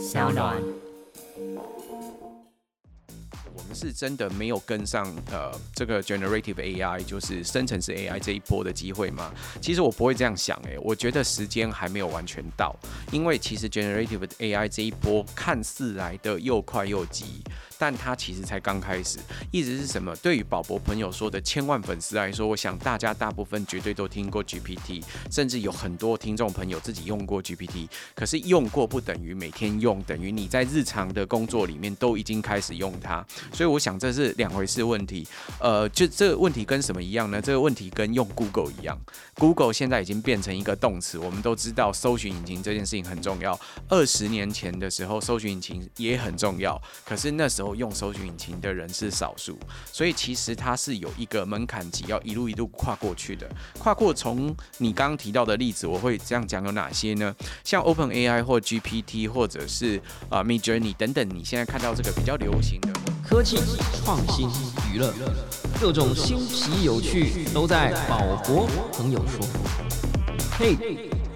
小暖。我们是真的没有跟上呃这个 generative AI，就是生成式 AI 这一波的机会吗？其实我不会这样想诶，我觉得时间还没有完全到，因为其实 generative AI 这一波看似来的又快又急。但它其实才刚开始，意思是什么？对于宝博朋友说的千万粉丝来说，我想大家大部分绝对都听过 GPT，甚至有很多听众朋友自己用过 GPT。可是用过不等于每天用，等于你在日常的工作里面都已经开始用它。所以我想这是两回事问题。呃，就这个问题跟什么一样呢？这个问题跟用 Google 一样，Google 现在已经变成一个动词。我们都知道搜寻引擎这件事情很重要。二十年前的时候，搜寻引擎也很重要，可是那时候。用搜索引擎的人是少数，所以其实它是有一个门槛级，要一路一路跨过去的。跨过从你刚刚提到的例子，我会这样讲有哪些呢？像 Open AI 或 GPT 或者是啊 Mid Journey 等等，你现在看到这个比较流行的科技创新娱乐，各种新奇有趣都在宝博朋友说。嘿，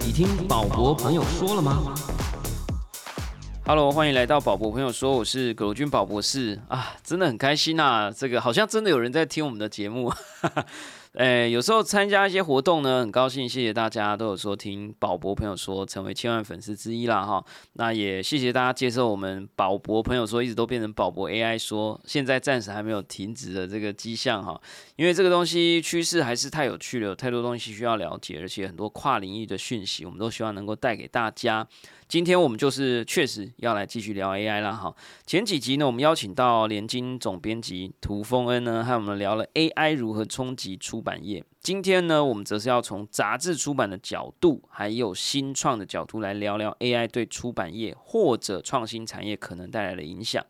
你听宝博朋友说了吗？Hello，欢迎来到宝博朋友说，我是葛罗军宝博士啊，真的很开心呐，这个好像真的有人在听我们的节目。诶，有时候参加一些活动呢，很高兴，谢谢大家都有说听宝博朋友说，成为千万粉丝之一啦哈。那也谢谢大家接受我们宝博朋友说，一直都变成宝博 AI 说，现在暂时还没有停止的这个迹象哈。因为这个东西趋势还是太有趣了，有太多东西需要了解，而且很多跨领域的讯息，我们都希望能够带给大家。今天我们就是确实要来继续聊 AI 啦哈。前几集呢，我们邀请到联经总编辑涂峰恩呢，和我们聊了 AI 如何冲击出版业。今天呢，我们则是要从杂志出版的角度，还有新创的角度来聊聊 AI 对出版业或者创新产业可能带来的影响，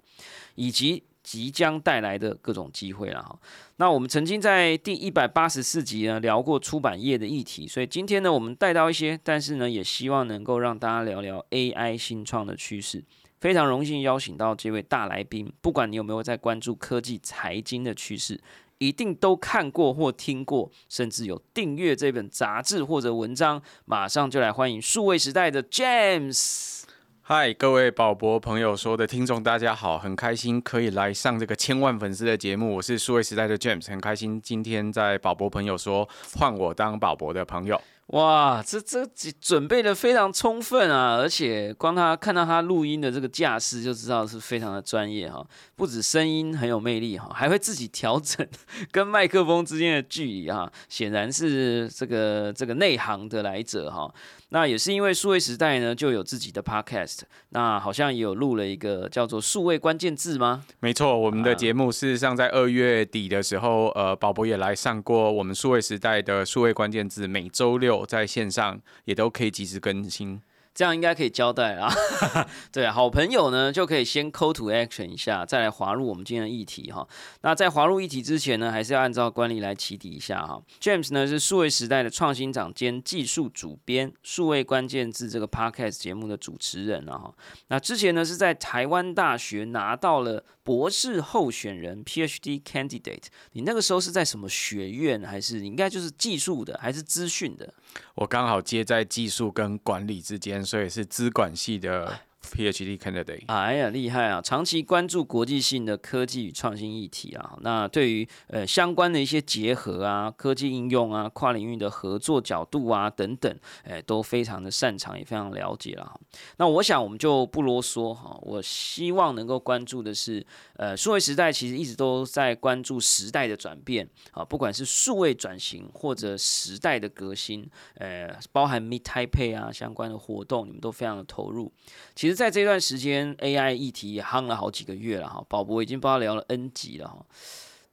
以及。即将带来的各种机会了哈。那我们曾经在第一百八十四集呢聊过出版业的议题，所以今天呢我们带到一些，但是呢也希望能够让大家聊聊 AI 新创的趋势。非常荣幸邀请到这位大来宾，不管你有没有在关注科技财经的趋势，一定都看过或听过，甚至有订阅这本杂志或者文章。马上就来欢迎数位时代的 James。嗨，各位宝博朋友说的听众，大家好，很开心可以来上这个千万粉丝的节目。我是数位时代的 James，很开心今天在宝博朋友说换我当宝博的朋友。哇，这这准备的非常充分啊！而且光他看到他录音的这个架势，就知道是非常的专业哈。不止声音很有魅力哈，还会自己调整跟麦克风之间的距离哈。显然是这个这个内行的来者哈。那也是因为数位时代呢，就有自己的 podcast。那好像也有录了一个叫做数位关键字吗？没错，我们的节目事实上在二月底的时候，呃，宝博也来上过我们数位时代的数位关键字，每周六。在线上也都可以及时更新。这样应该可以交代啊，对，好朋友呢就可以先 call to action 一下，再来滑入我们今天的议题哈。那在滑入议题之前呢，还是要按照惯例来起底一下哈。James 呢是数位时代的创新长兼技术主编，数位关键字这个 podcast 节目的主持人啊哈。那之前呢是在台湾大学拿到了博士候选人 PhD candidate，你那个时候是在什么学院？还是应该就是技术的，还是资讯的？我刚好接在技术跟管理之间。所以是资管系的。PhD candidate，哎呀，厉害啊！长期关注国际性的科技与创新议题啊，那对于呃相关的一些结合啊、科技应用啊、跨领域的合作角度啊等等，哎，都非常的擅长，也非常了解了。那我想我们就不啰嗦哈，我希望能够关注的是，呃，数位时代其实一直都在关注时代的转变啊，不管是数位转型或者时代的革新，呃，包含 Meet Taipei 啊相关的活动，你们都非常的投入。其实。在这段时间，AI 议题也夯了好几个月了哈，宝博已经不知道聊了 N 集了哈。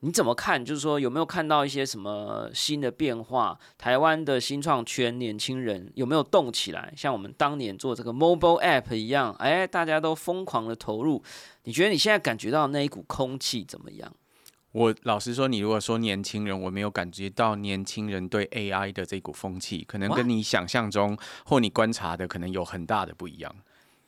你怎么看？就是说有没有看到一些什么新的变化？台湾的新创圈年轻人有没有动起来？像我们当年做这个 Mobile App 一样，哎，大家都疯狂的投入。你觉得你现在感觉到那一股空气怎么样？我老实说，你如果说年轻人，我没有感觉到年轻人对 AI 的这股风气，可能跟你想象中或你观察的可能有很大的不一样。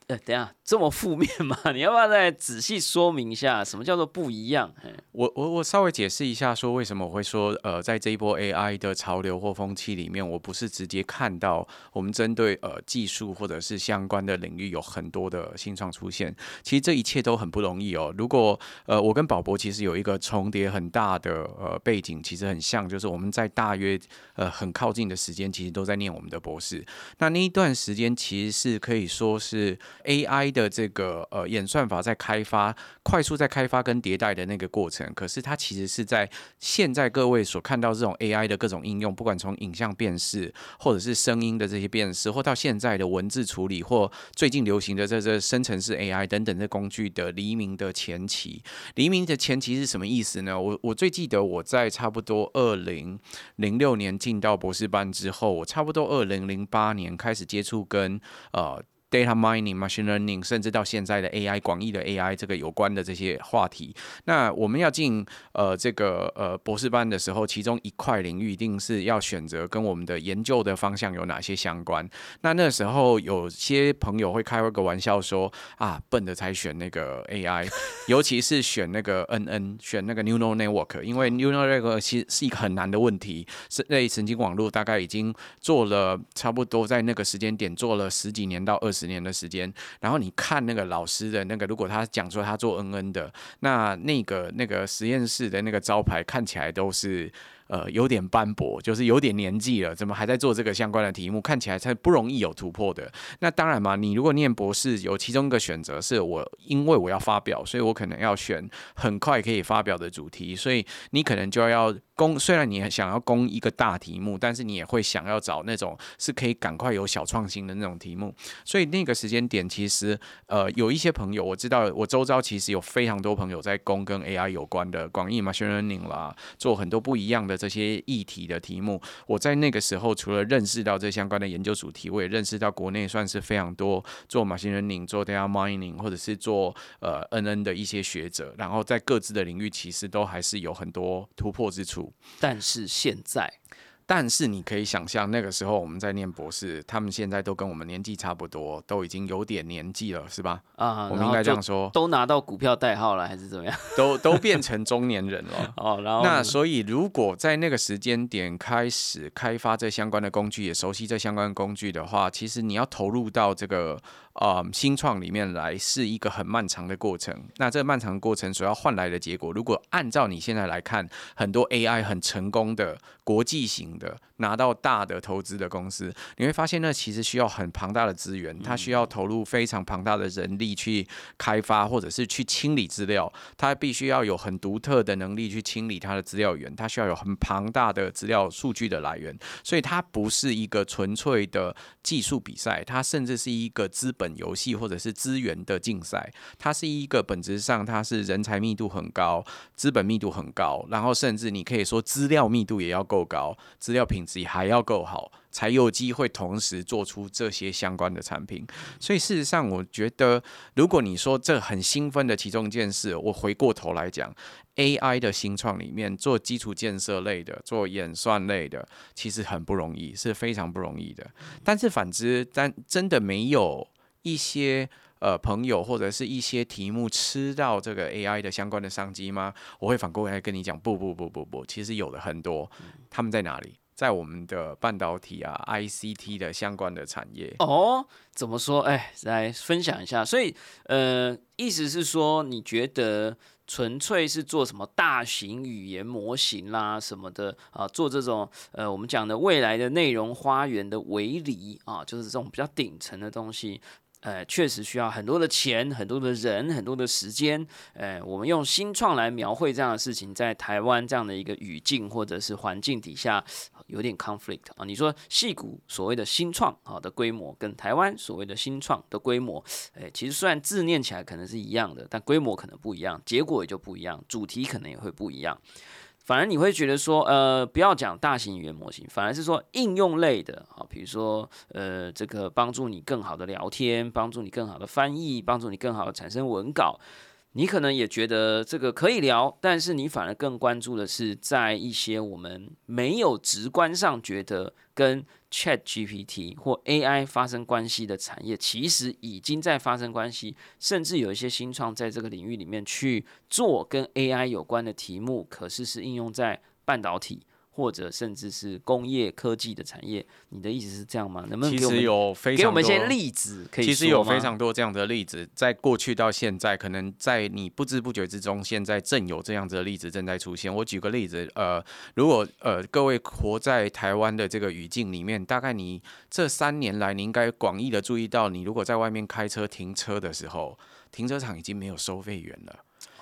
呃，等下这么负面吗？你要不要再仔细说明一下，什么叫做不一样？我我我稍微解释一下，说为什么我会说，呃，在这一波 AI 的潮流或风气里面，我不是直接看到我们针对呃技术或者是相关的领域有很多的新创出现。其实这一切都很不容易哦。如果呃我跟宝博其实有一个重叠很大的呃背景，其实很像，就是我们在大约呃很靠近的时间，其实都在念我们的博士。那那一段时间其实是可以说是。AI 的这个呃演算法在开发，快速在开发跟迭代的那个过程，可是它其实是在现在各位所看到这种 AI 的各种应用，不管从影像辨识，或者是声音的这些辨识，或到现在的文字处理，或最近流行的这这生成式 AI 等等这工具的黎明的前期。黎明的前期是什么意思呢？我我最记得我在差不多二零零六年进到博士班之后，我差不多二零零八年开始接触跟呃。Data mining、machine learning，甚至到现在的 AI 广义的 AI 这个有关的这些话题，那我们要进呃这个呃博士班的时候，其中一块领域一定是要选择跟我们的研究的方向有哪些相关。那那时候有些朋友会开个玩笑说啊，笨的才选那个 AI，尤其是选那个 NN，选那个 neural network，因为 neural network 其实是一个很难的问题，是类神经网络大概已经做了差不多在那个时间点做了十几年到二十。十年的时间，然后你看那个老师的那个，如果他讲说他做 N N 的，那那个那个实验室的那个招牌看起来都是。呃，有点斑驳，就是有点年纪了，怎么还在做这个相关的题目？看起来才不容易有突破的。那当然嘛，你如果念博士，有其中一个选择是我，因为我要发表，所以我可能要选很快可以发表的主题，所以你可能就要攻。虽然你想要攻一个大题目，但是你也会想要找那种是可以赶快有小创新的那种题目。所以那个时间点，其实呃，有一些朋友我知道，我周遭其实有非常多朋友在攻跟 AI 有关的广义 machine learning 啦，做很多不一样的。这些议题的题目，我在那个时候除了认识到这相关的研究主题，我也认识到国内算是非常多做马新人领、做 data mining 或者是做呃 NN 的一些学者，然后在各自的领域其实都还是有很多突破之处。但是现在。但是你可以想象，那个时候我们在念博士，他们现在都跟我们年纪差不多，都已经有点年纪了，是吧？啊，我们应该这样说，都拿到股票代号了，还是怎么样？都都变成中年人了。哦，然后那所以，如果在那个时间点开始开发这相关的工具，也熟悉这相关工具的话，其实你要投入到这个。啊，新创里面来是一个很漫长的过程。那这个漫长的过程所要换来的结果，如果按照你现在来看，很多 AI 很成功的国际型的拿到大的投资的公司，你会发现那其实需要很庞大的资源，它需要投入非常庞大的人力去开发或者是去清理资料，它必须要有很独特的能力去清理它的资料源，它需要有很庞大的资料数据的来源，所以它不是一个纯粹的技术比赛，它甚至是一个资本。本游戏或者是资源的竞赛，它是一个本质上它是人才密度很高、资本密度很高，然后甚至你可以说资料密度也要够高，资料品质还要够好，才有机会同时做出这些相关的产品。所以事实上，我觉得如果你说这很兴奋的其中一件事，我回过头来讲，AI 的新创里面做基础建设类的、做演算类的，其实很不容易，是非常不容易的。但是反之，但真的没有。一些呃朋友或者是一些题目吃到这个 AI 的相关的商机吗？我会反过来跟你讲，不不不不不，其实有的很多，他们在哪里？在我们的半导体啊、ICT 的相关的产业。哦，怎么说？哎，来分享一下。所以呃，意思是说，你觉得纯粹是做什么大型语言模型啦什么的啊，做这种呃我们讲的未来的内容花园的围篱啊，就是这种比较顶层的东西。呃，确实需要很多的钱、很多的人、很多的时间。呃，我们用新创来描绘这样的事情，在台湾这样的一个语境或者是环境底下，有点 conflict 啊。你说戏骨所谓的新创啊的规模，跟台湾所谓的新创的规模，哎，其实虽然字念起来可能是一样的，但规模可能不一样，结果也就不一样，主题可能也会不一样。反而你会觉得说，呃，不要讲大型语言模型，反而是说应用类的，啊，比如说，呃，这个帮助你更好的聊天，帮助你更好的翻译，帮助你更好的产生文稿，你可能也觉得这个可以聊，但是你反而更关注的是在一些我们没有直观上觉得跟 Chat GPT 或 AI 发生关系的产业，其实已经在发生关系，甚至有一些新创在这个领域里面去做跟 AI 有关的题目，可是是应用在半导体。或者甚至是工业科技的产业，你的意思是这样吗？能不能其实有非常给我们一些例子？可以其实有非常多这样的例子，在过去到现在，可能在你不知不觉之中，现在正有这样子的例子正在出现。我举个例子，呃，如果呃各位活在台湾的这个语境里面，大概你这三年来，你应该广义的注意到，你如果在外面开车停车的时候，停车场已经没有收费员了。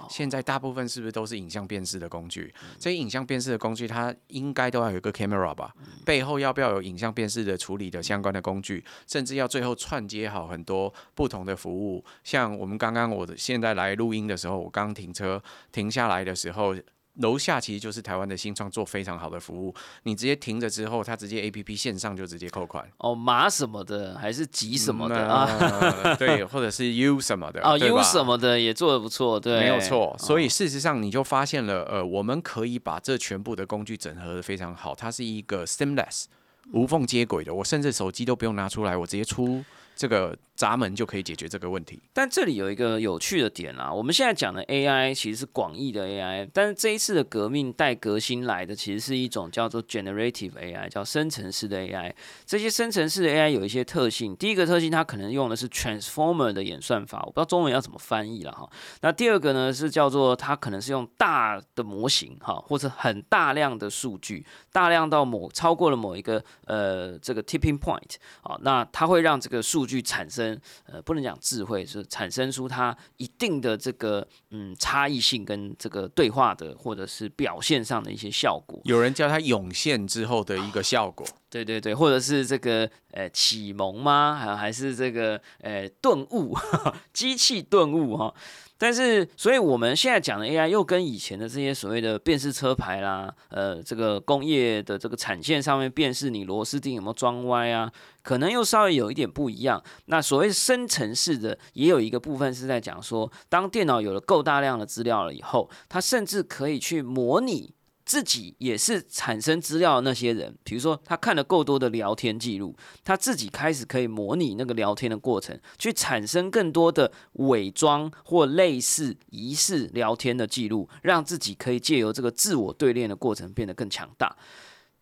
现在大部分是不是都是影像辨识的工具？这些影像辨识的工具，它应该都要有一个 camera 吧？背后要不要有影像辨识的处理的相关的工具？甚至要最后串接好很多不同的服务。像我们刚刚我的现在来录音的时候，我刚停车停下来的时候。楼下其实就是台湾的新创做非常好的服务，你直接停着之后，它直接 A P P 线上就直接扣款。哦，码什么的还是几什么的啊？对，或者是 U 什么的啊，U 什么的也做的不错，对，没有错。所以事实上你就发现了，呃，我们可以把这全部的工具整合的非常好，它是一个 seamless 无缝接轨的，我甚至手机都不用拿出来，我直接出。这个闸门就可以解决这个问题。但这里有一个有趣的点啊，我们现在讲的 AI 其实是广义的 AI，但是这一次的革命带革新来的，其实是一种叫做 generative AI，叫生成式的 AI。这些生成式的 AI 有一些特性，第一个特性它可能用的是 transformer 的演算法，我不知道中文要怎么翻译了哈。那第二个呢是叫做它可能是用大的模型哈，或者很大量的数据，大量到某超过了某一个呃这个 tipping point 啊，那它会让这个数据。去产生呃，不能讲智慧，是产生出它一定的这个嗯差异性跟这个对话的或者是表现上的一些效果。有人叫它涌现之后的一个效果，对对对，或者是这个呃启蒙吗？还还是这个呃顿悟，机器顿悟哈。但是，所以我们现在讲的 AI 又跟以前的这些所谓的辨识车牌啦，呃，这个工业的这个产线上面辨识你螺丝钉有没有装歪啊，可能又稍微有一点不一样。那所谓深层式的，也有一个部分是在讲说，当电脑有了够大量的资料了以后，它甚至可以去模拟。自己也是产生资料的那些人，比如说他看了够多的聊天记录，他自己开始可以模拟那个聊天的过程，去产生更多的伪装或类似疑似聊天的记录，让自己可以借由这个自我对练的过程变得更强大。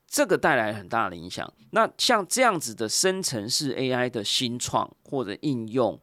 这个带来很大的影响。那像这样子的生成式 AI 的新创或者应用。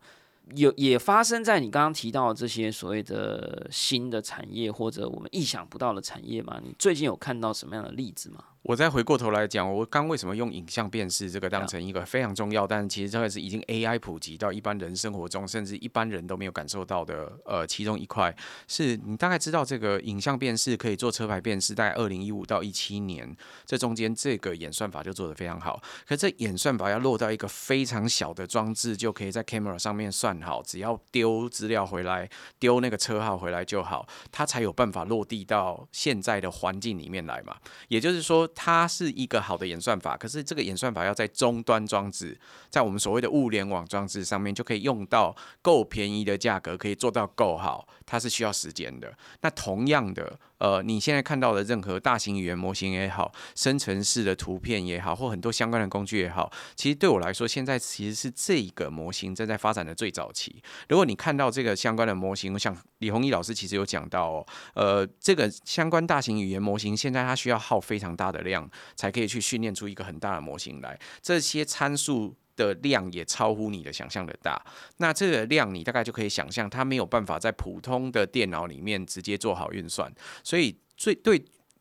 有也发生在你刚刚提到的这些所谓的新的产业或者我们意想不到的产业吗？你最近有看到什么样的例子吗？我再回过头来讲，我刚为什么用影像辨识这个当成一个非常重要，但其实这个是已经 AI 普及到一般人生活中，甚至一般人都没有感受到的。呃，其中一块是你大概知道这个影像辨识可以做车牌辨识，在二零一五到一七年这中间，这个演算法就做得非常好。可这演算法要落到一个非常小的装置，就可以在 camera 上面算好，只要丢资料回来，丢那个车号回来就好，它才有办法落地到现在的环境里面来嘛。也就是说。它是一个好的演算法，可是这个演算法要在终端装置，在我们所谓的物联网装置上面就可以用到够便宜的价格，可以做到够好，它是需要时间的。那同样的。呃，你现在看到的任何大型语言模型也好，生成式的图片也好，或很多相关的工具也好，其实对我来说，现在其实是这个模型正在发展的最早期。如果你看到这个相关的模型，像李宏毅老师其实有讲到哦，呃，这个相关大型语言模型现在它需要耗非常大的量，才可以去训练出一个很大的模型来，这些参数。的量也超乎你的想象的大，那这个量你大概就可以想象，它没有办法在普通的电脑里面直接做好运算，所以最对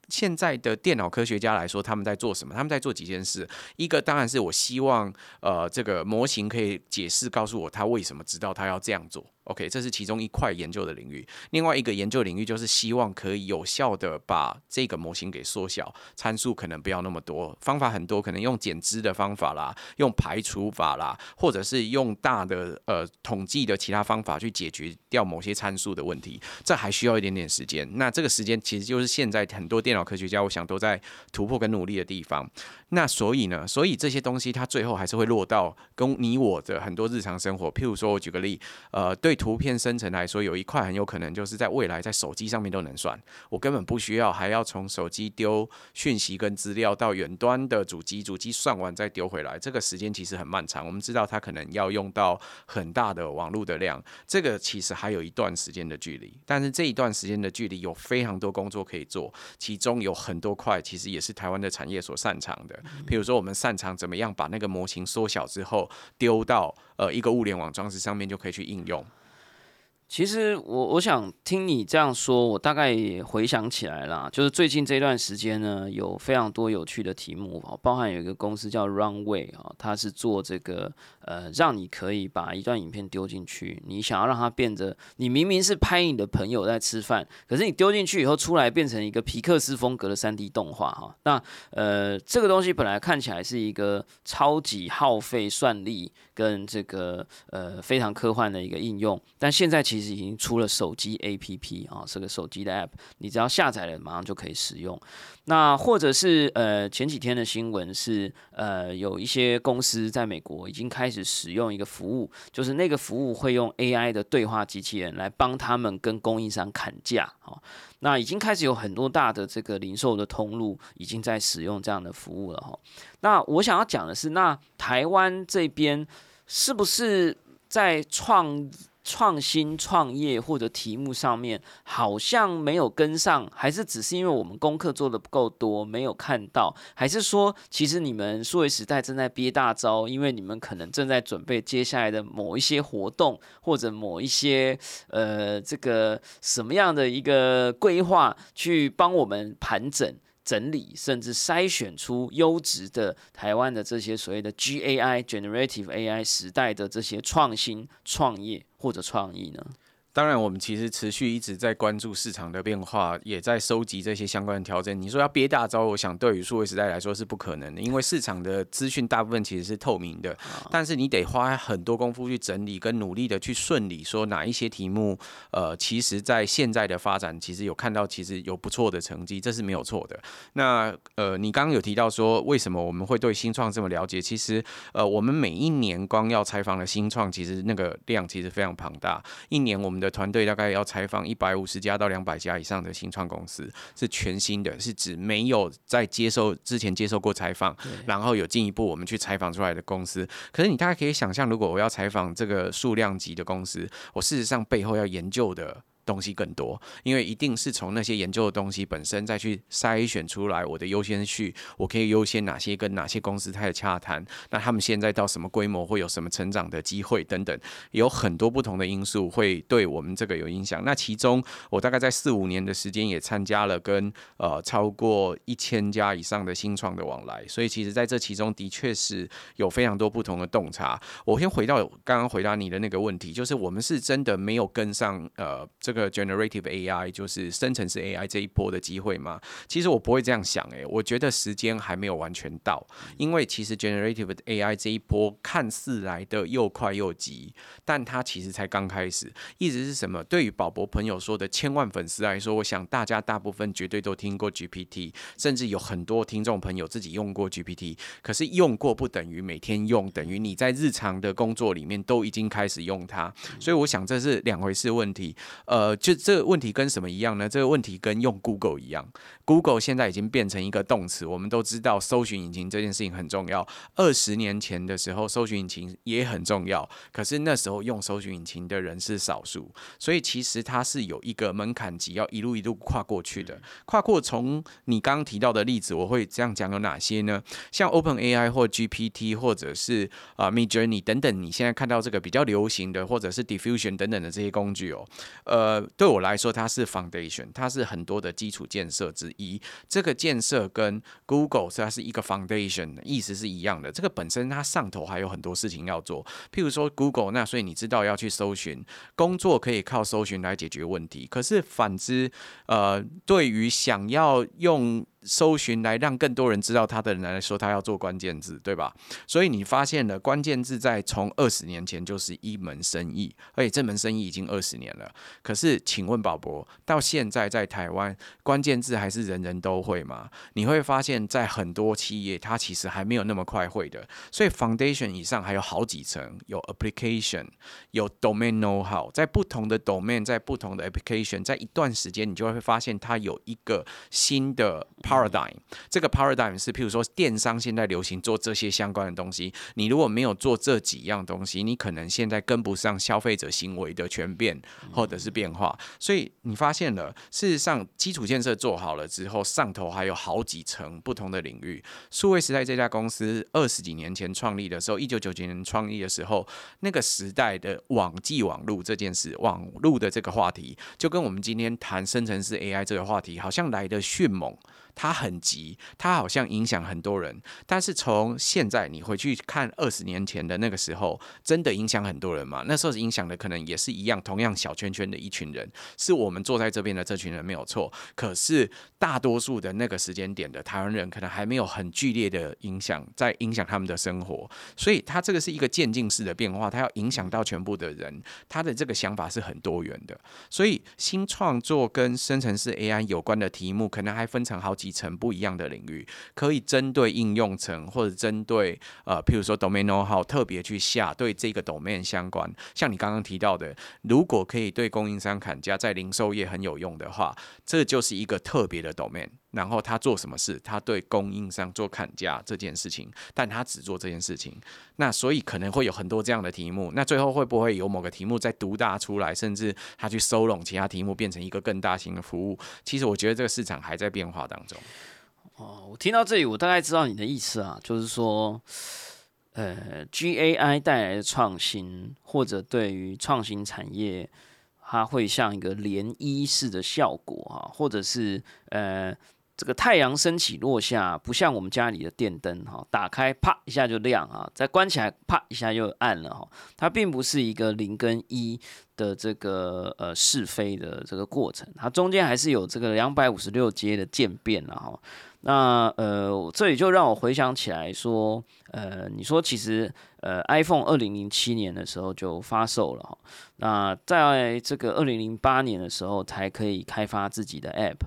现在的电脑科学家来说，他们在做什么？他们在做几件事，一个当然是我希望，呃，这个模型可以解释告诉我他为什么知道他要这样做。OK，这是其中一块研究的领域。另外一个研究领域就是希望可以有效的把这个模型给缩小，参数可能不要那么多，方法很多，可能用减脂的方法啦，用排除法啦，或者是用大的呃统计的其他方法去解决掉某些参数的问题。这还需要一点点时间。那这个时间其实就是现在很多电脑科学家，我想都在突破跟努力的地方。那所以呢，所以这些东西它最后还是会落到跟你我的很多日常生活。譬如说，我举个例，呃，对图片生成来说，有一块很有可能就是在未来在手机上面都能算，我根本不需要还要从手机丢讯息跟资料到远端的主机，主机算完再丢回来，这个时间其实很漫长。我们知道它可能要用到很大的网络的量，这个其实还有一段时间的距离。但是这一段时间的距离有非常多工作可以做，其中有很多块其实也是台湾的产业所擅长的。譬如说，我们擅长怎么样把那个模型缩小之后丢到呃一个物联网装置上面就可以去应用。其实我我想听你这样说，我大概也回想起来了，就是最近这段时间呢，有非常多有趣的题目啊，包含有一个公司叫 Runway 啊，它是做这个呃，让你可以把一段影片丢进去，你想要让它变得，你明明是拍你的朋友在吃饭，可是你丢进去以后出来变成一个皮克斯风格的三 D 动画哈，那呃，这个东西本来看起来是一个超级耗费算力跟这个呃非常科幻的一个应用，但现在其其实已经出了手机 APP 啊，这个手机的 App，你只要下载了，马上就可以使用。那或者是呃前几天的新闻是呃有一些公司在美国已经开始使用一个服务，就是那个服务会用 AI 的对话机器人来帮他们跟供应商砍价啊。那已经开始有很多大的这个零售的通路已经在使用这样的服务了哈。那我想要讲的是，那台湾这边是不是在创？创新创业或者题目上面好像没有跟上，还是只是因为我们功课做的不够多，没有看到，还是说其实你们数位时代正在憋大招，因为你们可能正在准备接下来的某一些活动，或者某一些呃这个什么样的一个规划，去帮我们盘整。整理甚至筛选出优质的台湾的这些所谓的 G A I Generative A I 时代的这些创新创业或者创意呢？当然，我们其实持续一直在关注市场的变化，也在收集这些相关的调整。你说要憋大招，我想对于数位时代来说是不可能的，因为市场的资讯大部分其实是透明的，但是你得花很多功夫去整理，跟努力的去顺理，说哪一些题目，呃，其实在现在的发展，其实有看到其实有不错的成绩，这是没有错的。那呃，你刚刚有提到说为什么我们会对新创这么了解？其实呃，我们每一年光要采访的新创，其实那个量其实非常庞大，一年我们的。的团队大概要采访一百五十家到两百家以上的新创公司，是全新的，是指没有在接受之前接受过采访，然后有进一步我们去采访出来的公司。可是你大概可以想象，如果我要采访这个数量级的公司，我事实上背后要研究的。东西更多，因为一定是从那些研究的东西本身再去筛选出来我的优先序，我可以优先哪些跟哪些公司开始洽谈，那他们现在到什么规模，会有什么成长的机会等等，有很多不同的因素会对我们这个有影响。那其中我大概在四五年的时间也参加了跟呃超过一千家以上的新创的往来，所以其实在这其中的确是有非常多不同的洞察。我先回到刚刚回答你的那个问题，就是我们是真的没有跟上呃这。个 generative AI 就是生成式 AI 这一波的机会吗？其实我不会这样想诶，我觉得时间还没有完全到，因为其实 generative AI 这一波看似来的又快又急，但它其实才刚开始。意思是什么？对于宝博朋友说的千万粉丝来说，我想大家大部分绝对都听过 GPT，甚至有很多听众朋友自己用过 GPT。可是用过不等于每天用，等于你在日常的工作里面都已经开始用它。所以我想这是两回事问题。呃。呃，就这个问题跟什么一样呢？这个问题跟用 Google 一样，Google 现在已经变成一个动词。我们都知道，搜寻引擎这件事情很重要。二十年前的时候，搜寻引擎也很重要，可是那时候用搜寻引擎的人是少数，所以其实它是有一个门槛级，要一路一路跨过去的。跨过从你刚刚提到的例子，我会这样讲有哪些呢？像 Open AI 或 GPT 或者是啊 Mid Journey 等等，你现在看到这个比较流行的，或者是 Diffusion 等等的这些工具哦，呃。对我来说，它是 foundation，它是很多的基础建设之一。这个建设跟 Google 它是一个 foundation，意思是一样的。这个本身它上头还有很多事情要做，譬如说 Google，那所以你知道要去搜寻，工作可以靠搜寻来解决问题。可是反之，呃，对于想要用搜寻来让更多人知道他的人来说，他要做关键字，对吧？所以你发现了关键字在从二十年前就是一门生意，而且这门生意已经二十年了。可是，请问宝博，到现在在台湾，关键字还是人人都会吗？你会发现在很多企业，它其实还没有那么快会的。所以，foundation 以上还有好几层，有 application，有 domain know how，在不同的 domain，在不同的 application，在一段时间，你就会发现它有一个新的。Paradigm 这个 paradigm 是，譬如说电商现在流行做这些相关的东西，你如果没有做这几样东西，你可能现在跟不上消费者行为的全变或者是变化。所以你发现了，事实上基础建设做好了之后，上头还有好几层不同的领域。数位时代这家公司二十几年前创立的时候，一九九九年创立的时候，那个时代的网际网络这件事，网络的这个话题，就跟我们今天谈生成式 AI 这个话题，好像来的迅猛。它很急，它好像影响很多人。但是从现在你回去看二十年前的那个时候，真的影响很多人吗？那时候影响的可能也是一样，同样小圈圈的一群人，是我们坐在这边的这群人没有错。可是大多数的那个时间点的台湾人，可能还没有很剧烈的影响，在影响他们的生活。所以它这个是一个渐进式的变化，它要影响到全部的人。他的这个想法是很多元的。所以新创作跟生成式 AI 有关的题目，可能还分成好几。底层不一样的领域，可以针对应用层或者针对呃，譬如说 domain know how 特别去下对这个 domain 相关。像你刚刚提到的，如果可以对供应商砍价，在零售业很有用的话，这就是一个特别的 domain。然后他做什么事？他对供应商做砍价这件事情，但他只做这件事情。那所以可能会有很多这样的题目。那最后会不会有某个题目再独大出来，甚至他去收拢其他题目，变成一个更大型的服务？其实我觉得这个市场还在变化当中。哦，我听到这里，我大概知道你的意思啊，就是说，呃，GAI 带来的创新，或者对于创新产业，它会像一个涟漪式的效果啊，或者是呃。这个太阳升起落下，不像我们家里的电灯哈，打开啪一下就亮啊，再关起来啪一下又暗了哈。它并不是一个零跟一的这个呃是非的这个过程，它中间还是有这个两百五十六阶的渐变了哈。那呃，这里就让我回想起来说，呃，你说其实呃，iPhone 二零零七年的时候就发售了哈，那在这个二零零八年的时候才可以开发自己的 App，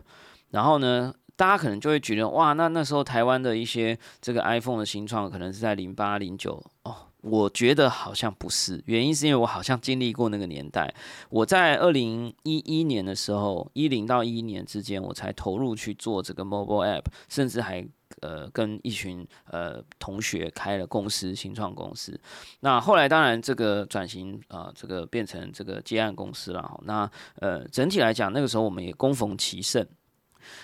然后呢？大家可能就会觉得，哇，那那时候台湾的一些这个 iPhone 的新创，可能是在零八零九哦。我觉得好像不是，原因是因为我好像经历过那个年代。我在二零一一年的时候，一零到一一年之间，我才投入去做这个 mobile app，甚至还呃跟一群呃同学开了公司，新创公司。那后来当然这个转型啊，这个变成这个接案公司了。那呃整体来讲，那个时候我们也攻逢其盛。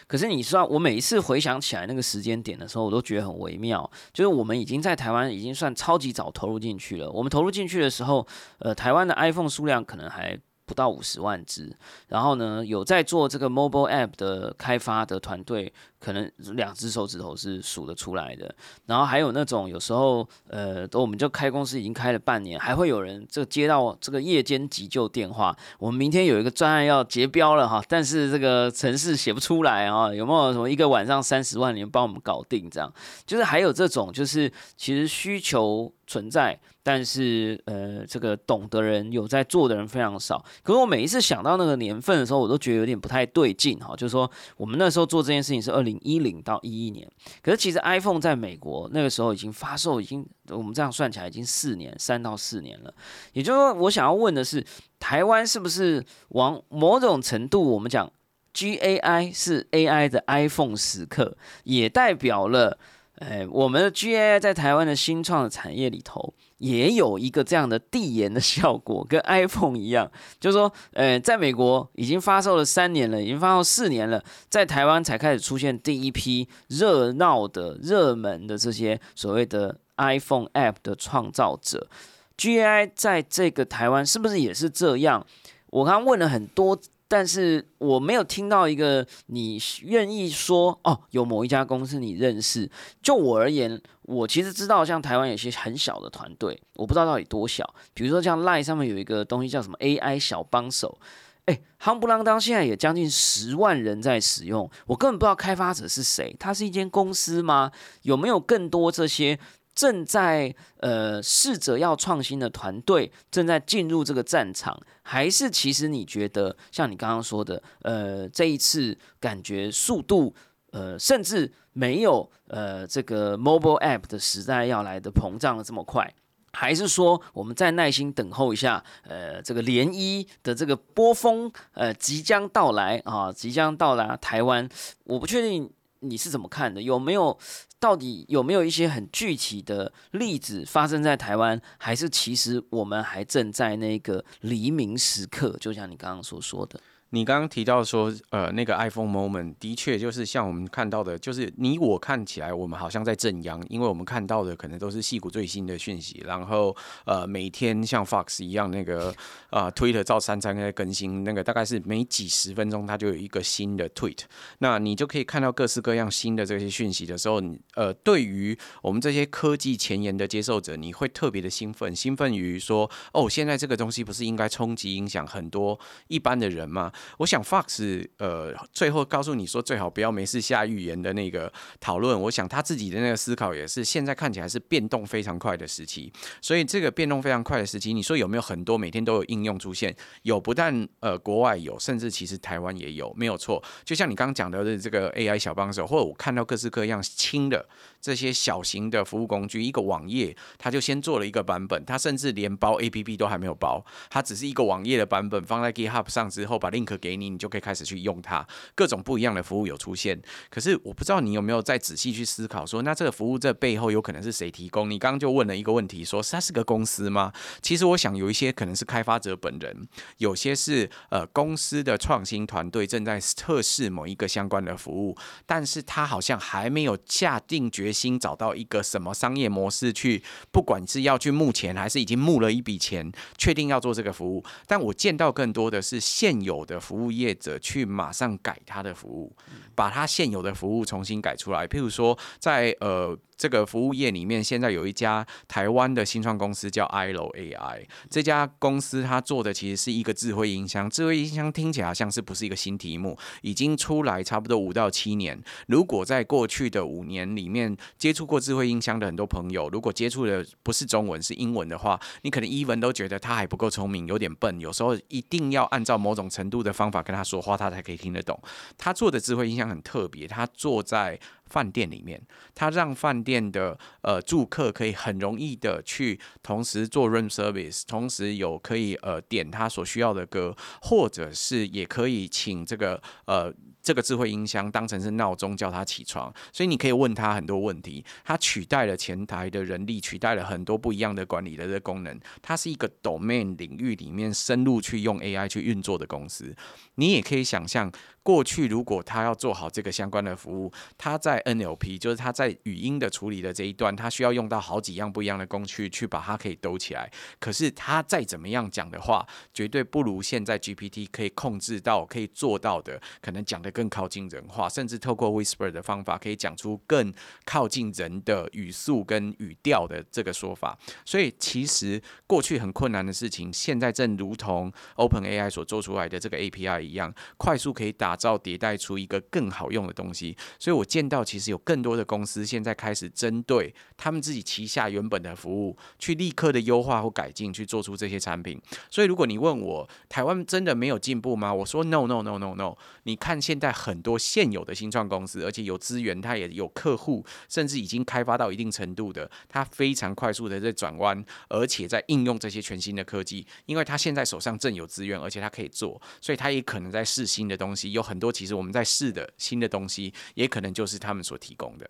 可是你知道，我每一次回想起来那个时间点的时候，我都觉得很微妙。就是我们已经在台湾已经算超级早投入进去了。我们投入进去的时候，呃，台湾的 iPhone 数量可能还。不到五十万只，然后呢，有在做这个 mobile app 的开发的团队，可能两只手指头是数得出来的。然后还有那种有时候，呃，我们就开公司已经开了半年，还会有人这接到这个夜间急救电话，我们明天有一个专案要结标了哈，但是这个程式写不出来啊，有没有什么一个晚上三十万，你们帮我们搞定这样？就是还有这种，就是其实需求。存在，但是呃，这个懂的人有在做的人非常少。可是我每一次想到那个年份的时候，我都觉得有点不太对劲哈。就是说，我们那时候做这件事情是二零一零到一一年，可是其实 iPhone 在美国那个时候已经发售，已经我们这样算起来已经四年，三到四年了。也就是说，我想要问的是，台湾是不是往某种程度，我们讲 GAI 是 AI 的 iPhone 时刻，也代表了。哎，我们的 GAI 在台湾的新创的产业里头，也有一个这样的递延的效果，跟 iPhone 一样，就是说，呃，在美国已经发售了三年了，已经发售四年了，在台湾才开始出现第一批热闹的、热门的这些所谓的 iPhone App 的创造者，GAI 在这个台湾是不是也是这样？我刚问了很多。但是我没有听到一个你愿意说哦，有某一家公司你认识。就我而言，我其实知道像台湾有些很小的团队，我不知道到底多小。比如说像 Line 上面有一个东西叫什么 AI 小帮手哎，夯不啷当现在也将近十万人在使用，我根本不知道开发者是谁，它是一间公司吗？有没有更多这些正在呃试着要创新的团队正在进入这个战场？还是其实你觉得像你刚刚说的，呃，这一次感觉速度，呃，甚至没有呃这个 mobile app 的时代要来的膨胀的这么快？还是说，我们再耐心等候一下，呃，这个涟漪的这个波峰，呃，即将到来啊，即将到来台湾。我不确定你是怎么看的，有没有到底有没有一些很具体的例子发生在台湾？还是其实我们还正在那个黎明时刻？就像你刚刚所说的。你刚刚提到说，呃，那个 iPhone moment 的确就是像我们看到的，就是你我看起来我们好像在正央，因为我们看到的可能都是戏骨最新的讯息，然后呃每天像 Fox 一样那个啊 Twitter 照三餐在更新，那个大概是每几十分钟它就有一个新的 tweet，那你就可以看到各式各样新的这些讯息的时候，呃，对于我们这些科技前沿的接受者，你会特别的兴奋，兴奋于说，哦，现在这个东西不是应该冲击影响很多一般的人吗？我想 Fox 呃最后告诉你说最好不要没事下预言的那个讨论，我想他自己的那个思考也是现在看起来是变动非常快的时期，所以这个变动非常快的时期，你说有没有很多每天都有应用出现？有，不但呃国外有，甚至其实台湾也有，没有错。就像你刚刚讲的这个 AI 小帮手，或者我看到各式各样轻的这些小型的服务工具，一个网页他就先做了一个版本，他甚至连包 APP 都还没有包，它只是一个网页的版本放在 GitHub 上之后，把另 link 给你，你就可以开始去用它。各种不一样的服务有出现，可是我不知道你有没有再仔细去思考，说那这个服务这背后有可能是谁提供？你刚刚就问了一个问题，说它是个公司吗？其实我想有一些可能是开发者本人，有些是呃公司的创新团队正在测试某一个相关的服务，但是他好像还没有下定决心找到一个什么商业模式去，不管是要去募钱，还是已经募了一笔钱，确定要做这个服务。但我见到更多的是现有的服务业者去马上改他的服务，把他现有的服务重新改出来。譬如说，在呃。这个服务业里面，现在有一家台湾的新创公司叫 iLo AI。这家公司它做的其实是一个智慧音箱。智慧音箱听起来像是不是一个新题目，已经出来差不多五到七年。如果在过去的五年里面接触过智慧音箱的很多朋友，如果接触的不是中文是英文的话，你可能一文都觉得他还不够聪明，有点笨。有时候一定要按照某种程度的方法跟他说话，他才可以听得懂。他做的智慧音箱很特别，他坐在。饭店里面，他让饭店的呃住客可以很容易的去同时做 room service，同时有可以呃点他所需要的歌，或者是也可以请这个呃。这个智慧音箱当成是闹钟叫他起床，所以你可以问他很多问题。它取代了前台的人力，取代了很多不一样的管理的这功能。它是一个 domain 领域里面深入去用 AI 去运作的公司。你也可以想象，过去如果他要做好这个相关的服务，他在 NLP 就是他在语音的处理的这一段，他需要用到好几样不一样的工具去把它可以兜起来。可是他再怎么样讲的话，绝对不如现在 GPT 可以控制到、可以做到的，可能讲的。更靠近人话，甚至透过 whisper 的方法，可以讲出更靠近人的语速跟语调的这个说法。所以，其实过去很困难的事情，现在正如同 Open AI 所做出来的这个 API 一样，快速可以打造迭代出一个更好用的东西。所以我见到，其实有更多的公司现在开始针对他们自己旗下原本的服务，去立刻的优化或改进，去做出这些产品。所以，如果你问我台湾真的没有进步吗？我说 No No No No No。你看现在很多现有的新创公司，而且有资源，它也有客户，甚至已经开发到一定程度的，它非常快速的在转弯，而且在应用这些全新的科技，因为它现在手上正有资源，而且它可以做，所以它也可能在试新的东西。有很多其实我们在试的新的东西，也可能就是他们所提供的。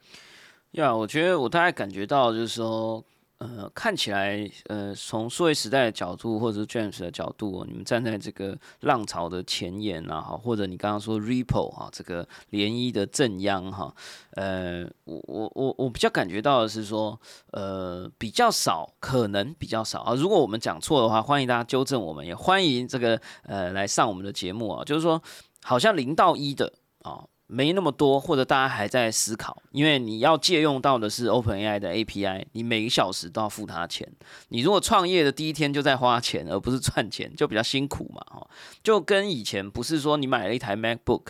呀，我觉得我大概感觉到就是说。呃，看起来，呃，从数位时代的角度，或者是 James 的角度，你们站在这个浪潮的前沿啊，哈，或者你刚刚说 Ripple 哈，这个涟漪的正央哈，呃，我我我我比较感觉到的是说，呃，比较少，可能比较少啊。如果我们讲错的话，欢迎大家纠正我们，也欢迎这个呃来上我们的节目啊。就是说，好像零到一的啊。没那么多，或者大家还在思考，因为你要借用到的是 OpenAI 的 API，你每小时都要付他钱。你如果创业的第一天就在花钱，而不是赚钱，就比较辛苦嘛，哈。就跟以前不是说你买了一台 MacBook。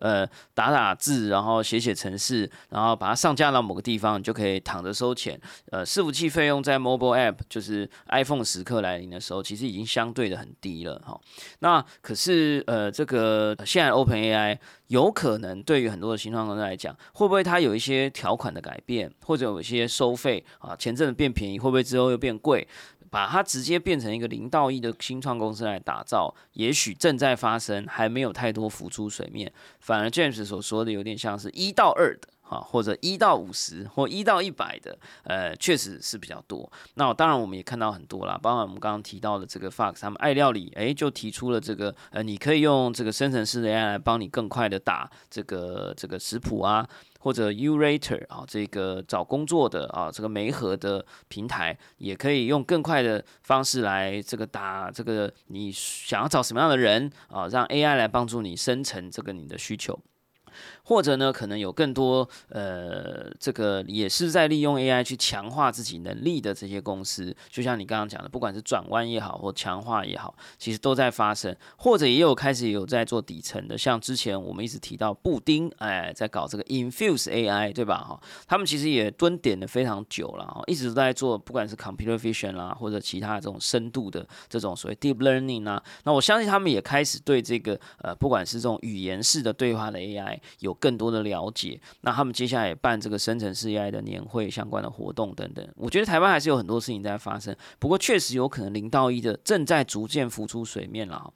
呃，打打字，然后写写程式，然后把它上架到某个地方，就可以躺着收钱。呃，伺服器费用在 mobile app，就是 iPhone 时刻来临的时候，其实已经相对的很低了哈。那可是呃，这个现在 Open AI 有可能对于很多的新创公司来讲，会不会它有一些条款的改变，或者有一些收费啊，前阵子变便宜，会不会之后又变贵？把它直接变成一个零到一的新创公司来打造，也许正在发生，还没有太多浮出水面。反而 James 所说的有点像是一到二的，哈，或者一到五十或一到一百的，呃，确实是比较多。那当然我们也看到很多啦，包括我们刚刚提到的这个 Fox，他们爱料理，诶，就提出了这个，呃，你可以用这个生成式的 AI 来帮你更快的打这个这个食谱啊。或者 Urater 啊，这个找工作的啊，这个媒合的平台，也可以用更快的方式来这个打这个你想要找什么样的人啊，让 AI 来帮助你生成这个你的需求。或者呢，可能有更多呃，这个也是在利用 AI 去强化自己能力的这些公司，就像你刚刚讲的，不管是转弯也好，或强化也好，其实都在发生。或者也有开始有在做底层的，像之前我们一直提到布丁，哎，在搞这个 Infuse AI，对吧？哈，他们其实也蹲点的非常久了，哈，一直都在做，不管是 Computer Vision 啦，或者其他这种深度的这种所谓 Deep Learning 啊，那我相信他们也开始对这个呃，不管是这种语言式的对话的 AI 有。更多的了解，那他们接下来也办这个生成式 AI 的年会相关的活动等等。我觉得台湾还是有很多事情在发生，不过确实有可能零到一的正在逐渐浮出水面了。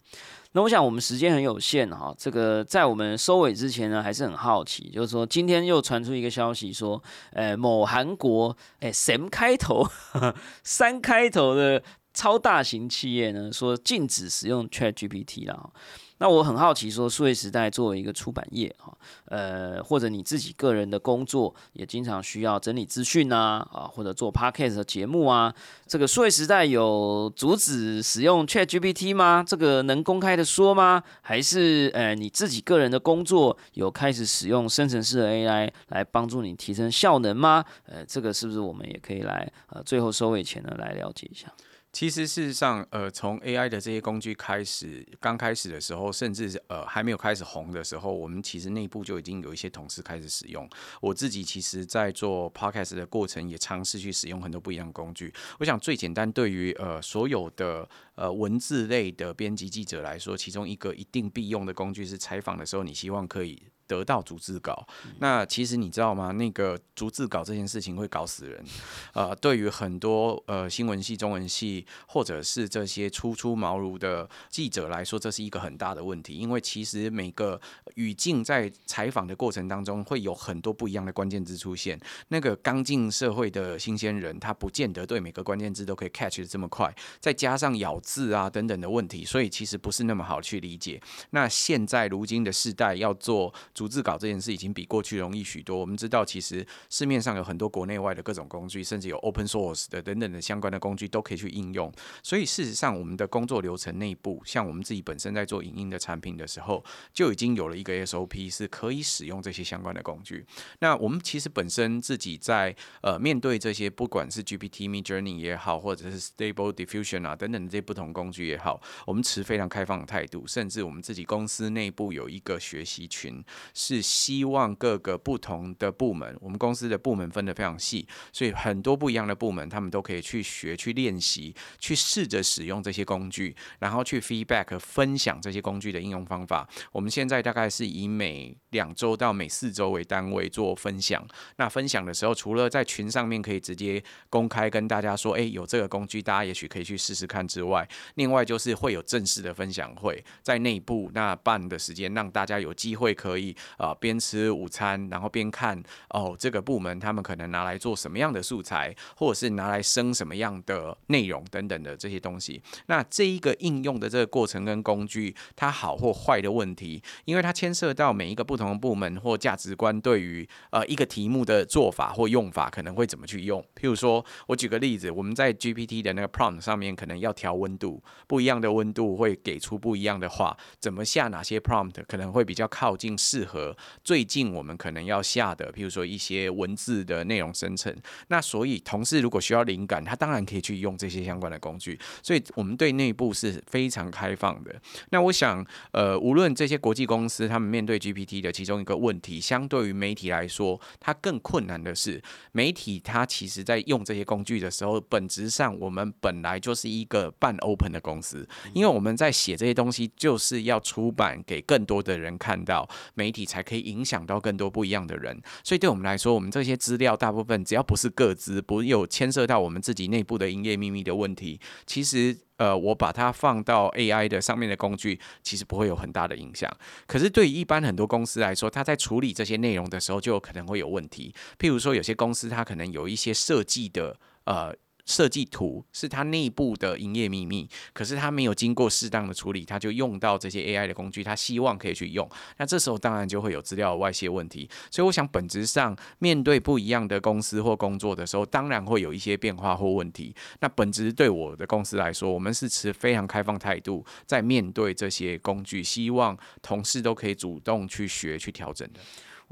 那我想我们时间很有限哈，这个在我们收尾之前呢，还是很好奇，就是说今天又传出一个消息说，呃，某韩国哎 M 开头、三开头的超大型企业呢，说禁止使用 Chat GPT 了。那我很好奇，说数位时代作为一个出版业哈，呃，或者你自己个人的工作也经常需要整理资讯啊，啊，或者做 podcast 的节目啊，这个数位时代有阻止使用 Chat GPT 吗？这个能公开的说吗？还是呃你自己个人的工作有开始使用生成式的 AI 来帮助你提升效能吗？呃，这个是不是我们也可以来呃最后收尾前呢来了解一下？其实事实上，呃，从 AI 的这些工具开始，刚开始的时候，甚至呃还没有开始红的时候，我们其实内部就已经有一些同事开始使用。我自己其实，在做 Podcast 的过程，也尝试去使用很多不一样的工具。我想最简单，对于呃所有的呃文字类的编辑记者来说，其中一个一定必用的工具是采访的时候，你希望可以。得到逐字稿，那其实你知道吗？那个逐字稿这件事情会搞死人。呃，对于很多呃新闻系、中文系，或者是这些初出茅庐的记者来说，这是一个很大的问题。因为其实每个语境在采访的过程当中，会有很多不一样的关键字出现。那个刚进社会的新鲜人，他不见得对每个关键字都可以 catch 的这么快。再加上咬字啊等等的问题，所以其实不是那么好去理解。那现在如今的世代要做。逐字稿这件事已经比过去容易许多。我们知道，其实市面上有很多国内外的各种工具，甚至有 open source 的等等的相关的工具都可以去应用。所以事实上，我们的工作流程内部，像我们自己本身在做影音的产品的时候，就已经有了一个 SOP 是可以使用这些相关的工具。那我们其实本身自己在呃面对这些，不管是 GPT、Me Journey 也好，或者是 Stable Diffusion 啊等等这些不同工具也好，我们持非常开放的态度，甚至我们自己公司内部有一个学习群。是希望各个不同的部门，我们公司的部门分得非常细，所以很多不一样的部门，他们都可以去学、去练习、去试着使用这些工具，然后去 feedback 分享这些工具的应用方法。我们现在大概是以每两周到每四周为单位做分享。那分享的时候，除了在群上面可以直接公开跟大家说，哎，有这个工具，大家也许可以去试试看之外，另外就是会有正式的分享会，在内部那办的时间，让大家有机会可以。啊，边吃午餐，然后边看哦，这个部门他们可能拿来做什么样的素材，或者是拿来生什么样的内容等等的这些东西。那这一个应用的这个过程跟工具，它好或坏的问题，因为它牵涉到每一个不同的部门或价值观对于呃一个题目的做法或用法，可能会怎么去用。譬如说，我举个例子，我们在 GPT 的那个 prompt 上面，可能要调温度，不一样的温度会给出不一样的话，怎么下哪些 prompt 可能会比较靠近适。适合最近我们可能要下的，譬如说一些文字的内容生成。那所以同事如果需要灵感，他当然可以去用这些相关的工具。所以我们对内部是非常开放的。那我想，呃，无论这些国际公司他们面对 GPT 的其中一个问题，相对于媒体来说，它更困难的是，媒体它其实在用这些工具的时候，本质上我们本来就是一个半 open 的公司，因为我们在写这些东西，就是要出版给更多的人看到，媒体才可以影响到更多不一样的人。所以对我们来说，我们这些资料大部分只要不是个资，不有牵涉到我们自己内部的营业秘密的问题，其实。呃，我把它放到 AI 的上面的工具，其实不会有很大的影响。可是对于一般很多公司来说，它在处理这些内容的时候，就可能会有问题。譬如说，有些公司它可能有一些设计的呃。设计图是它内部的营业秘密，可是它没有经过适当的处理，它就用到这些 AI 的工具，它希望可以去用，那这时候当然就会有资料外泄问题。所以我想，本质上面对不一样的公司或工作的时候，当然会有一些变化或问题。那本质对我的公司来说，我们是持非常开放态度，在面对这些工具，希望同事都可以主动去学去调整的。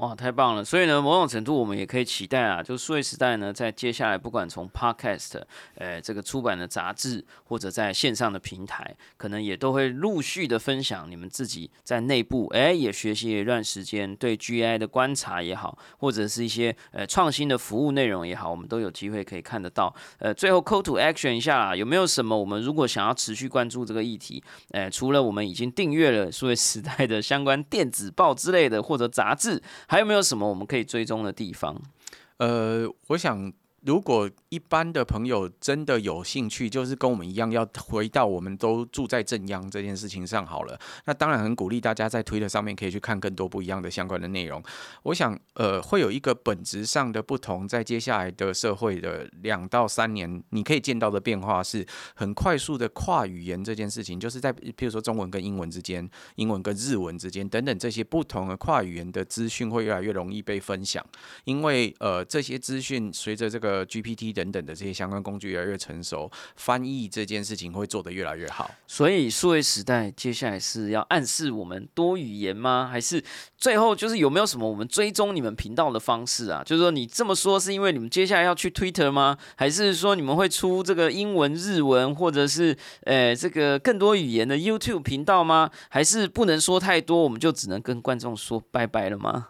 哇，太棒了！所以呢，某种程度我们也可以期待啊，就数位时代呢，在接下来不管从 Podcast，呃，这个出版的杂志，或者在线上的平台，可能也都会陆续的分享你们自己在内部，哎，也学习一段时间对 GI 的观察也好，或者是一些呃创新的服务内容也好，我们都有机会可以看得到。呃，最后 Call to Action 一下，有没有什么我们如果想要持续关注这个议题，呃，除了我们已经订阅了数位时代的相关电子报之类的，或者杂志。还有没有什么我们可以追踪的地方？呃，我想。如果一般的朋友真的有兴趣，就是跟我们一样要回到我们都住在正央这件事情上好了。那当然很鼓励大家在推特上面可以去看更多不一样的相关的内容。我想，呃，会有一个本质上的不同，在接下来的社会的两到三年，你可以见到的变化是很快速的跨语言这件事情，就是在譬如说中文跟英文之间、英文跟日文之间等等这些不同的跨语言的资讯会越来越容易被分享，因为呃这些资讯随着这个。呃，GPT 等等的这些相关工具越来越成熟，翻译这件事情会做得越来越好。所以数位时代接下来是要暗示我们多语言吗？还是最后就是有没有什么我们追踪你们频道的方式啊？就是说你这么说是因为你们接下来要去 Twitter 吗？还是说你们会出这个英文、日文，或者是呃这个更多语言的 YouTube 频道吗？还是不能说太多，我们就只能跟观众说拜拜了吗？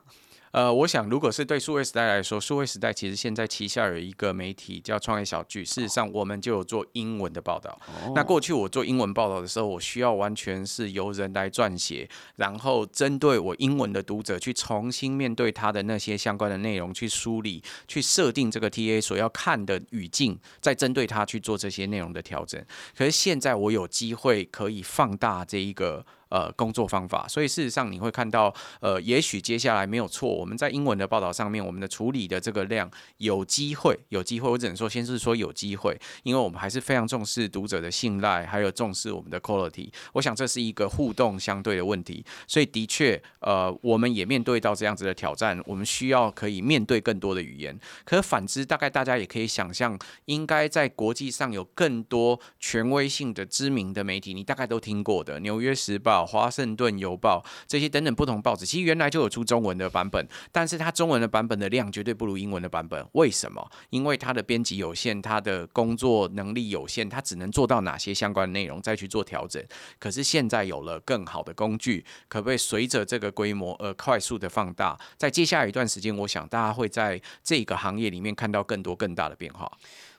呃，我想，如果是对数位时代来说，数位时代其实现在旗下有一个媒体叫创业小聚。事实上，我们就有做英文的报道。那过去我做英文报道的时候，我需要完全是由人来撰写，然后针对我英文的读者去重新面对他的那些相关的内容去梳理，去设定这个 TA 所要看的语境，再针对他去做这些内容的调整。可是现在我有机会可以放大这一个。呃，工作方法，所以事实上你会看到，呃，也许接下来没有错，我们在英文的报道上面，我们的处理的这个量有机会，有机会，我只能说先是说有机会，因为我们还是非常重视读者的信赖，还有重视我们的 quality。我想这是一个互动相对的问题，所以的确，呃，我们也面对到这样子的挑战，我们需要可以面对更多的语言。可反之，大概大家也可以想象，应该在国际上有更多权威性的知名的媒体，你大概都听过的《纽约时报》。华盛顿邮报这些等等不同报纸，其实原来就有出中文的版本，但是它中文的版本的量绝对不如英文的版本。为什么？因为它的编辑有限，它的工作能力有限，它只能做到哪些相关内容再去做调整。可是现在有了更好的工具，可不可以随着这个规模而快速的放大？在接下来一段时间，我想大家会在这个行业里面看到更多更大的变化。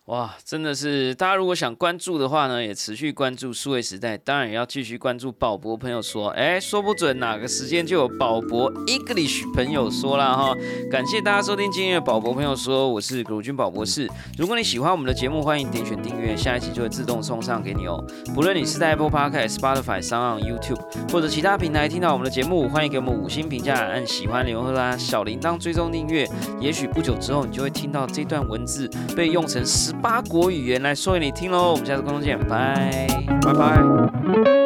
哇，真的是！大家如果想关注的话呢，也持续关注数位时代，当然也要继续关注宝博朋友说，哎，说不准哪个时间就有宝博 English 朋友说了哈。感谢大家收听今天的宝博朋友说，我是鲁军宝博士。如果你喜欢我们的节目，欢迎点选订阅，下一期就会自动送上给你哦。不论你是在 Apple Podcast、Spotify、s o n YouTube 或者其他平台听到我们的节目，欢迎给我们五星评价，按喜欢、留言啦、小铃铛追踪订阅。也许不久之后，你就会听到这段文字被用成十八国语言来说给你听喽！我们下次观众见，拜拜拜。